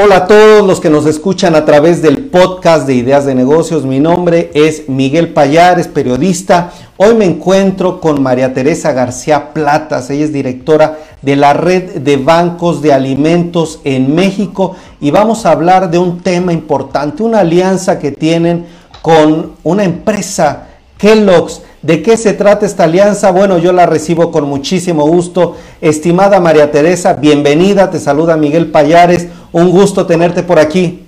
Hola a todos los que nos escuchan a través del podcast de Ideas de Negocios. Mi nombre es Miguel Payares, periodista. Hoy me encuentro con María Teresa García Platas. Ella es directora de la Red de Bancos de Alimentos en México y vamos a hablar de un tema importante, una alianza que tienen con una empresa, Kellogg's. ¿De qué se trata esta alianza? Bueno, yo la recibo con muchísimo gusto. Estimada María Teresa, bienvenida. Te saluda Miguel Payares. Un gusto tenerte por aquí.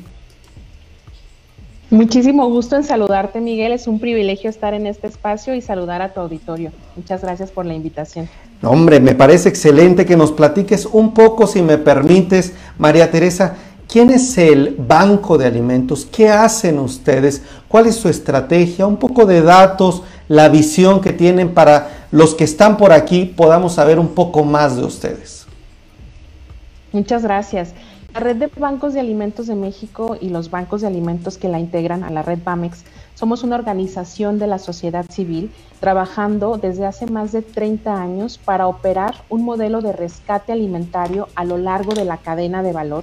Muchísimo gusto en saludarte, Miguel. Es un privilegio estar en este espacio y saludar a tu auditorio. Muchas gracias por la invitación. hombre, me parece excelente que nos platiques un poco, si me permites, María Teresa. ¿Quién es el Banco de Alimentos? ¿Qué hacen ustedes? ¿Cuál es su estrategia? Un poco de datos, la visión que tienen para los que están por aquí, podamos saber un poco más de ustedes. Muchas gracias. La red de bancos de alimentos de México y los bancos de alimentos que la integran a la red BAMEX somos una organización de la sociedad civil trabajando desde hace más de 30 años para operar un modelo de rescate alimentario a lo largo de la cadena de valor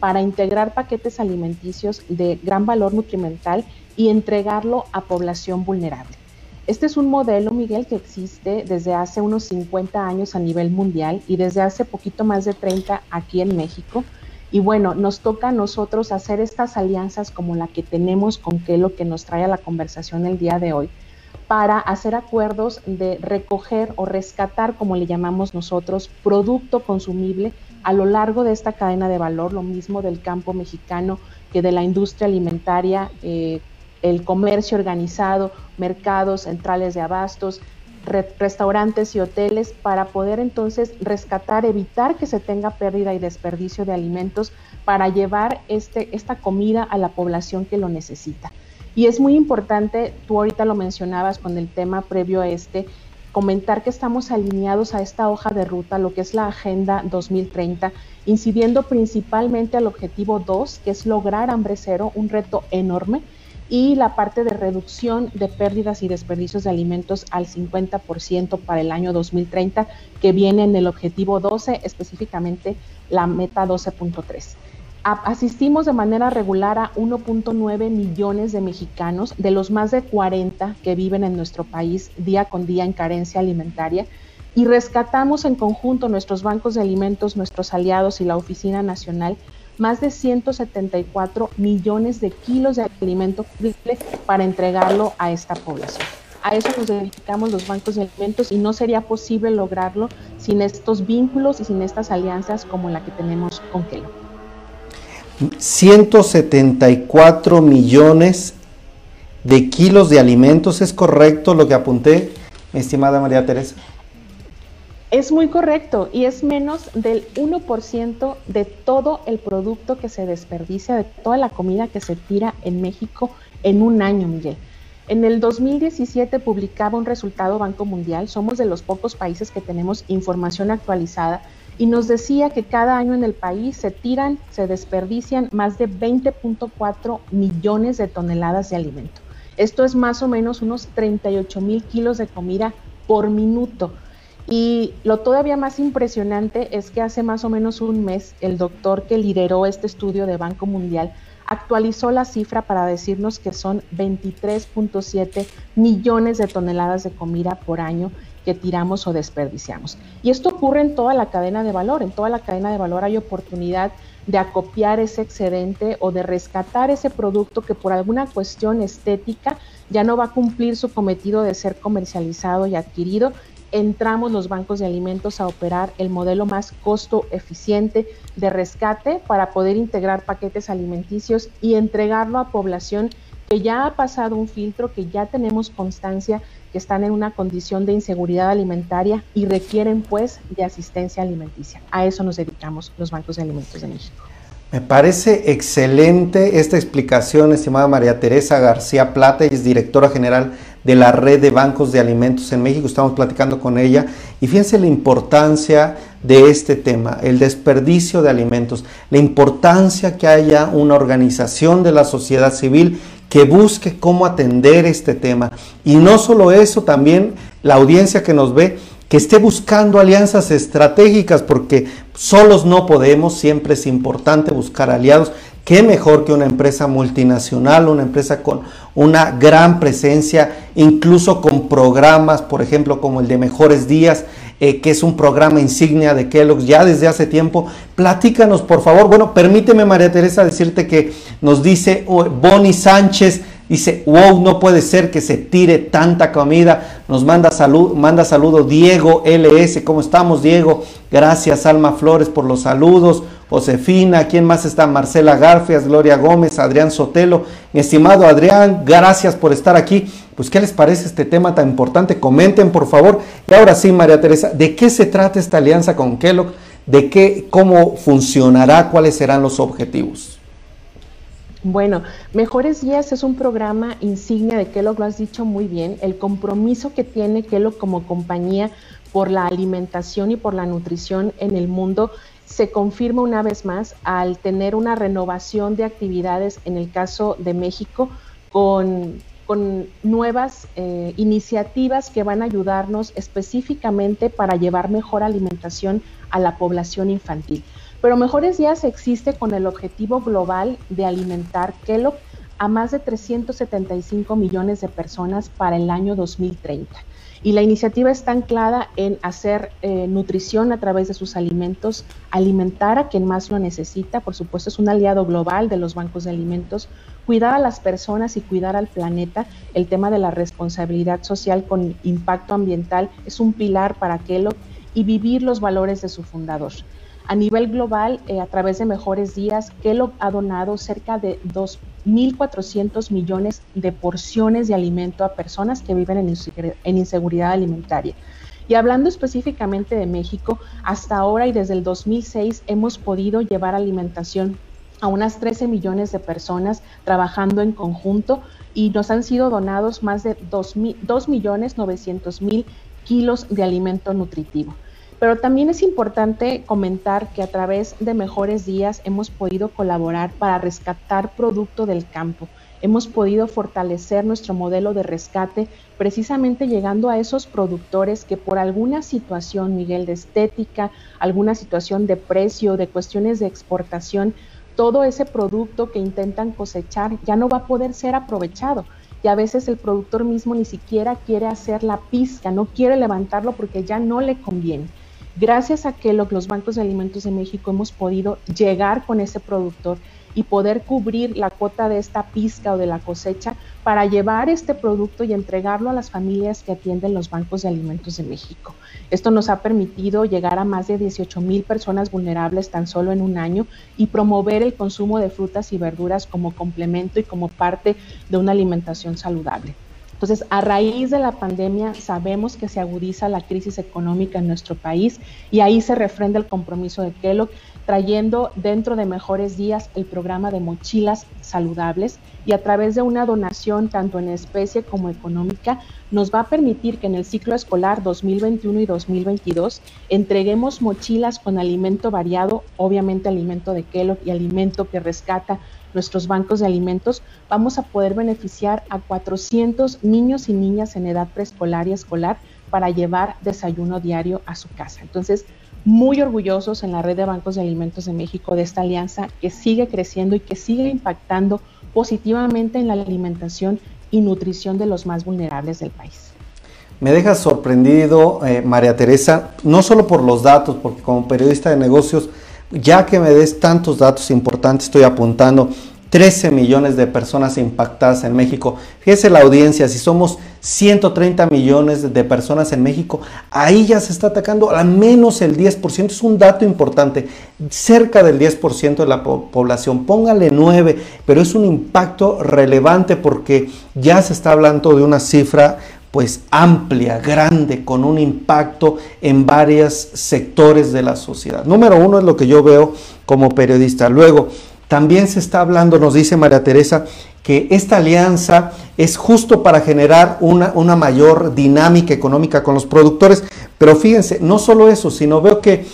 para integrar paquetes alimenticios de gran valor nutrimental y entregarlo a población vulnerable. Este es un modelo, Miguel, que existe desde hace unos 50 años a nivel mundial y desde hace poquito más de 30 aquí en México. Y bueno, nos toca a nosotros hacer estas alianzas como la que tenemos con que lo que nos trae a la conversación el día de hoy, para hacer acuerdos de recoger o rescatar, como le llamamos nosotros, producto consumible a lo largo de esta cadena de valor, lo mismo del campo mexicano que de la industria alimentaria, eh, el comercio organizado, mercados, centrales de abastos, restaurantes y hoteles para poder entonces rescatar, evitar que se tenga pérdida y desperdicio de alimentos para llevar este, esta comida a la población que lo necesita. Y es muy importante, tú ahorita lo mencionabas con el tema previo a este, comentar que estamos alineados a esta hoja de ruta, lo que es la Agenda 2030, incidiendo principalmente al objetivo 2, que es lograr hambre cero, un reto enorme y la parte de reducción de pérdidas y desperdicios de alimentos al 50% para el año 2030, que viene en el objetivo 12, específicamente la meta 12.3. Asistimos de manera regular a 1.9 millones de mexicanos, de los más de 40 que viven en nuestro país día con día en carencia alimentaria, y rescatamos en conjunto nuestros bancos de alimentos, nuestros aliados y la Oficina Nacional más de 174 millones de kilos de alimento para entregarlo a esta población. A eso nos dedicamos los bancos de alimentos y no sería posible lograrlo sin estos vínculos y sin estas alianzas como la que tenemos con Kelo. 174 millones de kilos de alimentos, ¿es correcto lo que apunté, mi estimada María Teresa? Es muy correcto y es menos del 1% de todo el producto que se desperdicia, de toda la comida que se tira en México en un año, Miguel. En el 2017 publicaba un resultado Banco Mundial, somos de los pocos países que tenemos información actualizada y nos decía que cada año en el país se tiran, se desperdician más de 20.4 millones de toneladas de alimento. Esto es más o menos unos 38 mil kilos de comida por minuto. Y lo todavía más impresionante es que hace más o menos un mes el doctor que lideró este estudio de Banco Mundial actualizó la cifra para decirnos que son 23.7 millones de toneladas de comida por año que tiramos o desperdiciamos. Y esto ocurre en toda la cadena de valor. En toda la cadena de valor hay oportunidad de acopiar ese excedente o de rescatar ese producto que por alguna cuestión estética ya no va a cumplir su cometido de ser comercializado y adquirido entramos los bancos de alimentos a operar el modelo más costo eficiente de rescate para poder integrar paquetes alimenticios y entregarlo a población que ya ha pasado un filtro, que ya tenemos constancia que están en una condición de inseguridad alimentaria y requieren pues de asistencia alimenticia. A eso nos dedicamos los bancos de alimentos de México. Me parece excelente esta explicación, estimada María Teresa García Plata, es directora general de la red de bancos de alimentos en México. Estamos platicando con ella y fíjense la importancia de este tema, el desperdicio de alimentos, la importancia que haya una organización de la sociedad civil que busque cómo atender este tema. Y no solo eso, también la audiencia que nos ve, que esté buscando alianzas estratégicas, porque solos no podemos, siempre es importante buscar aliados. ¿Qué mejor que una empresa multinacional, una empresa con una gran presencia, incluso con programas, por ejemplo, como el de Mejores Días, eh, que es un programa insignia de Kellogg ya desde hace tiempo. Platícanos, por favor. Bueno, permíteme, María Teresa, decirte que nos dice oh, Bonnie Sánchez, dice, wow, no puede ser que se tire tanta comida. Nos manda salud, manda saludo Diego LS. ¿Cómo estamos, Diego? Gracias, Alma Flores, por los saludos. Josefina, ¿quién más está? Marcela Garfias, Gloria Gómez, Adrián Sotelo. Mi estimado Adrián, gracias por estar aquí. Pues, ¿qué les parece este tema tan importante? Comenten, por favor. Y ahora sí, María Teresa, ¿de qué se trata esta alianza con Kellogg? ¿De qué, cómo funcionará? ¿Cuáles serán los objetivos? Bueno, Mejores Días es un programa insignia de Kellogg, lo has dicho muy bien, el compromiso que tiene Kellogg como compañía por la alimentación y por la nutrición en el mundo se confirma una vez más al tener una renovación de actividades en el caso de México con, nuevas eh, iniciativas que van a ayudarnos específicamente para llevar mejor alimentación a la población infantil. Pero Mejores Días existe con el objetivo global de alimentar Kellogg a más de 375 millones de personas para el año 2030. Y la iniciativa está anclada en hacer eh, nutrición a través de sus alimentos, alimentar a quien más lo necesita, por supuesto es un aliado global de los bancos de alimentos, cuidar a las personas y cuidar al planeta. El tema de la responsabilidad social con impacto ambiental es un pilar para Kellogg y vivir los valores de su fundador. A nivel global, eh, a través de Mejores Días, Kellogg ha donado cerca de 2.400 millones de porciones de alimento a personas que viven en inseguridad alimentaria. Y hablando específicamente de México, hasta ahora y desde el 2006 hemos podido llevar alimentación a unas 13 millones de personas trabajando en conjunto y nos han sido donados más de 2 millones 900 mil kilos de alimento nutritivo. Pero también es importante comentar que a través de Mejores Días hemos podido colaborar para rescatar producto del campo. Hemos podido fortalecer nuestro modelo de rescate precisamente llegando a esos productores que por alguna situación, Miguel, de estética, alguna situación de precio, de cuestiones de exportación, todo ese producto que intentan cosechar ya no va a poder ser aprovechado y a veces el productor mismo ni siquiera quiere hacer la pizca, no quiere levantarlo porque ya no le conviene. Gracias a que los bancos de alimentos de México hemos podido llegar con ese productor y poder cubrir la cuota de esta pizca o de la cosecha para llevar este producto y entregarlo a las familias que atienden los bancos de alimentos de México. Esto nos ha permitido llegar a más de 18 mil personas vulnerables tan solo en un año y promover el consumo de frutas y verduras como complemento y como parte de una alimentación saludable. Entonces, a raíz de la pandemia sabemos que se agudiza la crisis económica en nuestro país y ahí se refrenda el compromiso de Kellogg trayendo dentro de mejores días el programa de mochilas saludables. Y a través de una donación tanto en especie como económica nos va a permitir que en el ciclo escolar 2021 y 2022 entreguemos mochilas con alimento variado, obviamente alimento de Kellogg y alimento que rescata nuestros bancos de alimentos, vamos a poder beneficiar a 400 niños y niñas en edad preescolar y escolar para llevar desayuno diario a su casa. Entonces, muy orgullosos en la red de bancos de alimentos de México de esta alianza que sigue creciendo y que sigue impactando positivamente en la alimentación y nutrición de los más vulnerables del país. Me deja sorprendido, eh, María Teresa, no solo por los datos, porque como periodista de negocios ya que me des tantos datos importantes, estoy apuntando 13 millones de personas impactadas en México. Fíjese la audiencia, si somos 130 millones de personas en México, ahí ya se está atacando al menos el 10%, es un dato importante, cerca del 10% de la población, póngale 9, pero es un impacto relevante porque ya se está hablando de una cifra pues amplia, grande, con un impacto en varios sectores de la sociedad. Número uno es lo que yo veo como periodista. Luego, también se está hablando, nos dice María Teresa, que esta alianza es justo para generar una, una mayor dinámica económica con los productores. Pero fíjense, no solo eso, sino veo que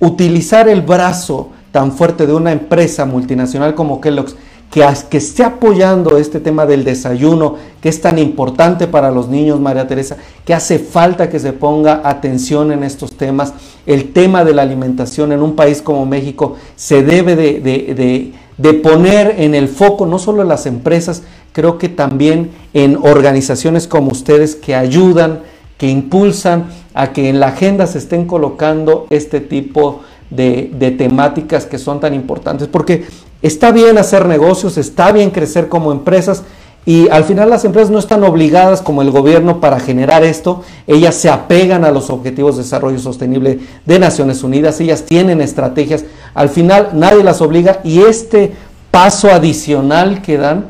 utilizar el brazo tan fuerte de una empresa multinacional como Kellogg's que, esté apoyando este tema del desayuno, que es tan importante para los niños, María Teresa, que hace falta que se ponga atención en estos temas. El tema de la alimentación en un país como México se debe de, de poner en el foco no solo en las empresas, creo que también en organizaciones como ustedes que ayudan, que impulsan a que en la agenda se estén colocando este tipo de, de temáticas que son tan importantes. Porque Está bien hacer negocios, está bien crecer como empresas y al final las empresas no están obligadas como el gobierno para generar esto, ellas se apegan a los objetivos de desarrollo sostenible de Naciones Unidas, ellas tienen estrategias, al final nadie las obliga y este paso adicional que dan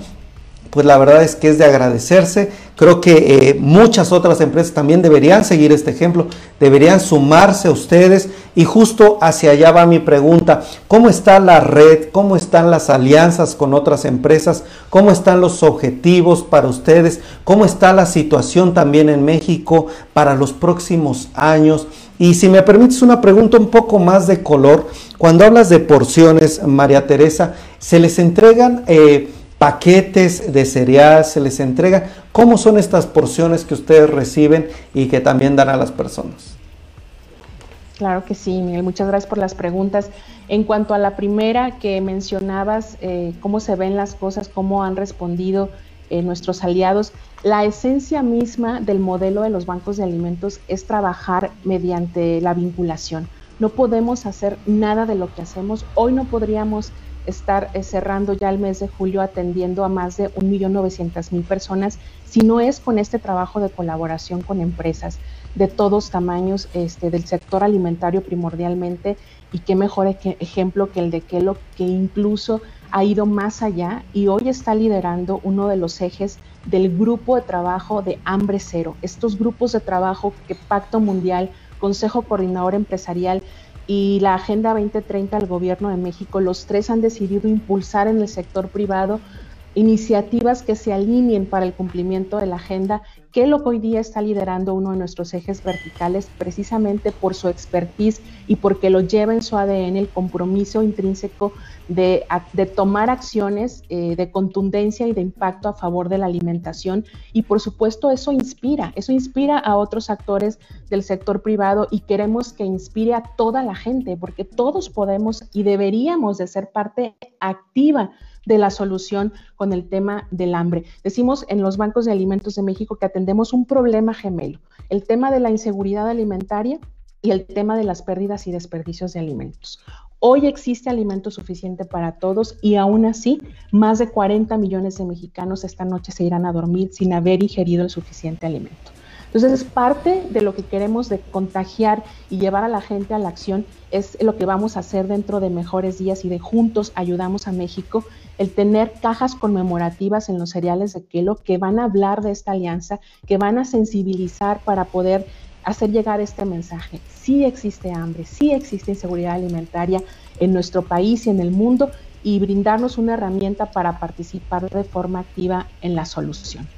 pues la verdad es que es de agradecerse. Creo que eh, muchas otras empresas también deberían seguir este ejemplo, deberían sumarse a ustedes y justo hacia allá va mi pregunta. ¿Cómo está la red? ¿Cómo están las alianzas con otras empresas? ¿Cómo están los objetivos para ustedes? ¿Cómo está la situación también en México para los próximos años? Y si me permites una pregunta un poco más de color, cuando hablas de porciones, María Teresa, ¿se les entregan... Eh, paquetes de cereal se les entrega. ¿Cómo son estas porciones que ustedes reciben y que también dan a las personas? Claro que sí, Miguel. Muchas gracias por las preguntas. En cuanto a la primera que mencionabas, eh, cómo se ven las cosas, cómo han respondido eh, nuestros aliados, la esencia misma del modelo de los bancos de alimentos es trabajar mediante la vinculación. No podemos hacer nada de lo que hacemos. Hoy no podríamos estar eh, cerrando ya el mes de julio atendiendo a más de 1.900.000 personas, si no es con este trabajo de colaboración con empresas de todos tamaños este, del sector alimentario primordialmente y qué mejor ejemplo que el de Kellogg que incluso ha ido más allá y hoy está liderando uno de los ejes del grupo de trabajo de hambre cero. Estos grupos de trabajo que Pacto Mundial, Consejo Coordinador Empresarial y la Agenda 2030 del Gobierno de México, los tres han decidido impulsar en el sector privado iniciativas que se alineen para el cumplimiento de la agenda que lo que hoy día está liderando uno de nuestros ejes verticales precisamente por su expertise y porque lo lleva en su ADN el compromiso intrínseco de, tomar acciones eh, de contundencia y de impacto a favor de la alimentación. Y por supuesto eso inspira, eso inspira a otros actores del sector privado y queremos que inspire a toda la gente porque todos podemos y deberíamos de ser parte activa de la solución con el tema del hambre. Decimos en los bancos de alimentos de México que atendemos un problema gemelo, el tema de la inseguridad alimentaria y el tema de las pérdidas y desperdicios de alimentos. Hoy existe alimento suficiente para todos y aún así más de 40 millones de mexicanos esta noche se irán a dormir sin haber ingerido el suficiente alimento. Entonces es parte de lo que queremos de contagiar y llevar a la gente a la acción, es lo que vamos a hacer dentro de mejores días y de juntos ayudamos a México, el tener cajas conmemorativas en los cereales de Kelo que van a hablar de esta alianza, que van a sensibilizar para poder hacer llegar este mensaje. Sí existe hambre, sí existe inseguridad alimentaria en nuestro país y en el mundo y brindarnos una herramienta para participar de forma activa en la solución.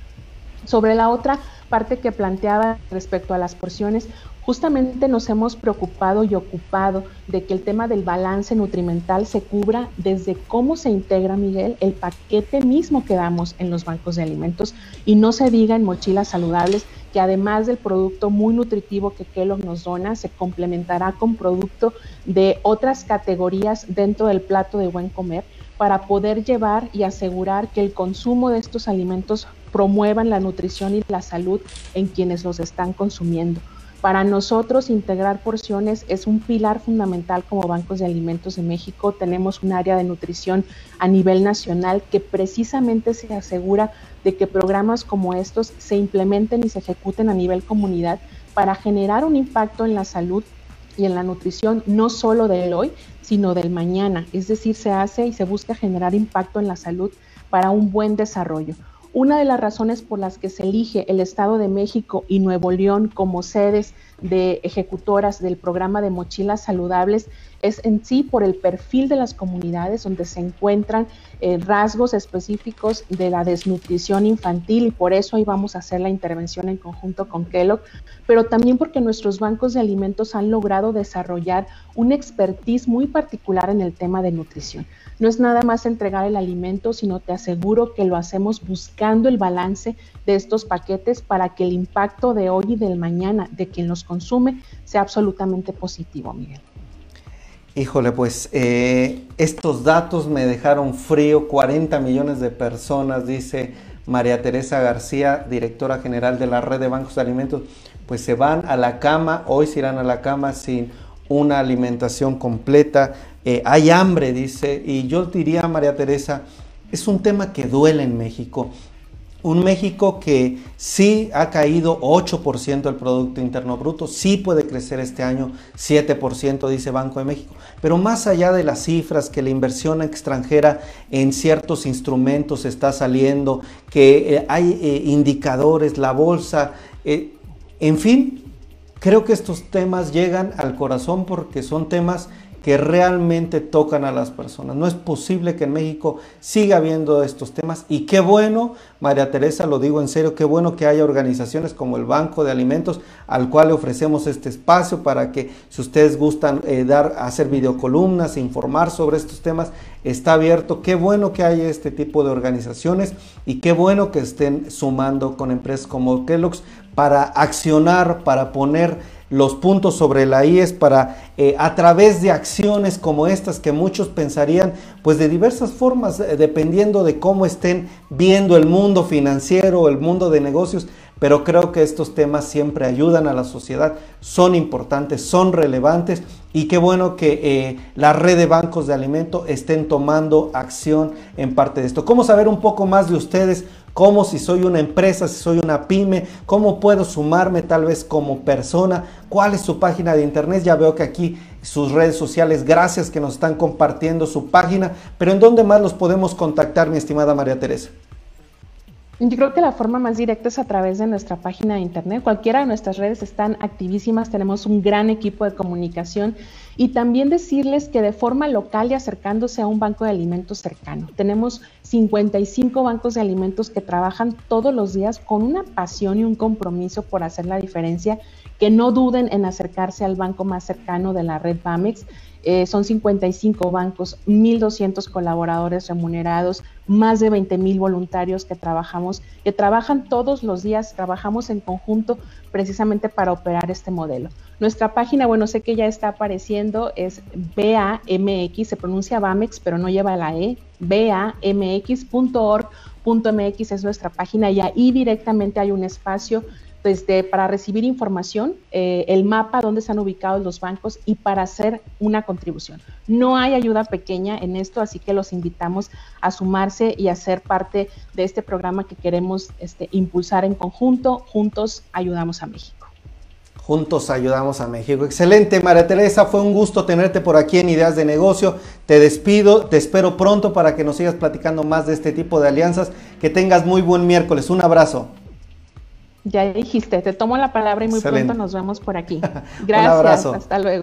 Sobre la otra parte que planteaba respecto a las porciones, justamente nos hemos preocupado y ocupado de que el tema del balance nutrimental se cubra desde cómo se integra, Miguel, el paquete mismo que damos en los bancos de alimentos. Y no se diga en mochilas saludables que además del producto muy nutritivo que Kellogg nos dona, se complementará con producto de otras categorías dentro del plato de buen comer para poder llevar y asegurar que el consumo de estos alimentos promuevan la nutrición y la salud en quienes los están consumiendo. Para nosotros integrar porciones es un pilar fundamental como bancos de alimentos de México. Tenemos un área de nutrición a nivel nacional que precisamente se asegura de que programas como estos se implementen y se ejecuten a nivel comunidad para generar un impacto en la salud y en la nutrición no solo del hoy, sino del mañana. Es decir, se hace y se busca generar impacto en la salud para un buen desarrollo. Una de las razones por las que se elige el Estado de México y Nuevo León como sedes de ejecutoras del programa de mochilas saludables es en sí por el perfil de las comunidades donde se encuentran eh, rasgos específicos de la desnutrición infantil y por eso ahí vamos a hacer la intervención en conjunto con Kellogg, pero también porque nuestros bancos de alimentos han logrado desarrollar un expertise muy particular en el tema de nutrición. No es nada más entregar el alimento, sino te aseguro que lo hacemos buscando el balance de estos paquetes para que el impacto de hoy y del mañana de quien los consume sea absolutamente positivo, Miguel. Híjole, pues eh, estos datos me dejaron frío. 40 millones de personas, dice María Teresa García, directora general de la red de bancos de alimentos, pues se van a la cama, hoy se irán a la cama sin una alimentación completa. Eh, hay hambre, dice, y yo diría, María Teresa, es un tema que duele en México. Un México que sí ha caído 8% del Producto Interno Bruto, sí puede crecer este año 7%, dice Banco de México. Pero más allá de las cifras, que la inversión extranjera en ciertos instrumentos está saliendo, que eh, hay eh, indicadores, la bolsa, en fin, creo que estos temas llegan al corazón porque son temas que realmente tocan a las personas. No es posible que en México siga habiendo estos temas y qué bueno, María Teresa, lo digo en serio, qué bueno que haya organizaciones como el Banco de Alimentos al cual le ofrecemos este espacio para que si ustedes gustan eh, dar, hacer videocolumnas, informar sobre estos temas, está abierto. Qué bueno que haya este tipo de organizaciones y qué bueno que estén sumando con empresas como Kellogg's para accionar, para poner los puntos sobre la I es para, eh, a través de acciones como estas que muchos pensarían, pues de diversas formas, eh, dependiendo de cómo estén viendo el mundo financiero, el mundo de negocios, pero creo que estos temas siempre ayudan a la sociedad, son importantes, son relevantes y qué bueno que eh, la red de bancos de alimento estén tomando acción en parte de esto. ¿Cómo saber un poco más de ustedes? cómo si soy una empresa, si soy una pyme, cómo puedo sumarme tal vez como persona, cuál es su página de internet. Ya veo que aquí sus redes sociales, gracias que nos están compartiendo su página, pero ¿en dónde más los podemos contactar, mi estimada María Teresa? Yo creo que la forma más directa es a través de nuestra página de internet. Cualquiera de nuestras redes están activísimas, tenemos un gran equipo de comunicación y también decirles que de forma local y acercándose a un banco de alimentos cercano. Tenemos 55 bancos de alimentos que trabajan todos los días con una pasión y un compromiso por hacer la diferencia, que no duden en acercarse al banco más cercano de la red BAMEX. Eh, son 55 bancos, 1.200 colaboradores remunerados, más de 20.000 voluntarios que trabajamos, que trabajan todos los días, trabajamos en conjunto precisamente para operar este modelo. Nuestra página, bueno, sé que ya está apareciendo, es BAMX, se pronuncia BAMX, pero no lleva la E, bamx.org.mx es nuestra página y ahí directamente hay un espacio desde para recibir información, eh, el mapa donde están ubicados los bancos y para hacer una contribución. No hay ayuda pequeña en esto, así que los invitamos a sumarse y a ser parte de este programa que queremos este, impulsar en conjunto. Juntos ayudamos a México. Juntos ayudamos a México. Excelente, María Teresa. Fue un gusto tenerte por aquí en Ideas de Negocio. Te despido, te espero pronto para que nos sigas platicando más de este tipo de alianzas. Que tengas muy buen miércoles. Un abrazo. Ya dijiste, te tomo la palabra y muy pronto nos vemos por aquí. Gracias. Un abrazo. Hasta luego.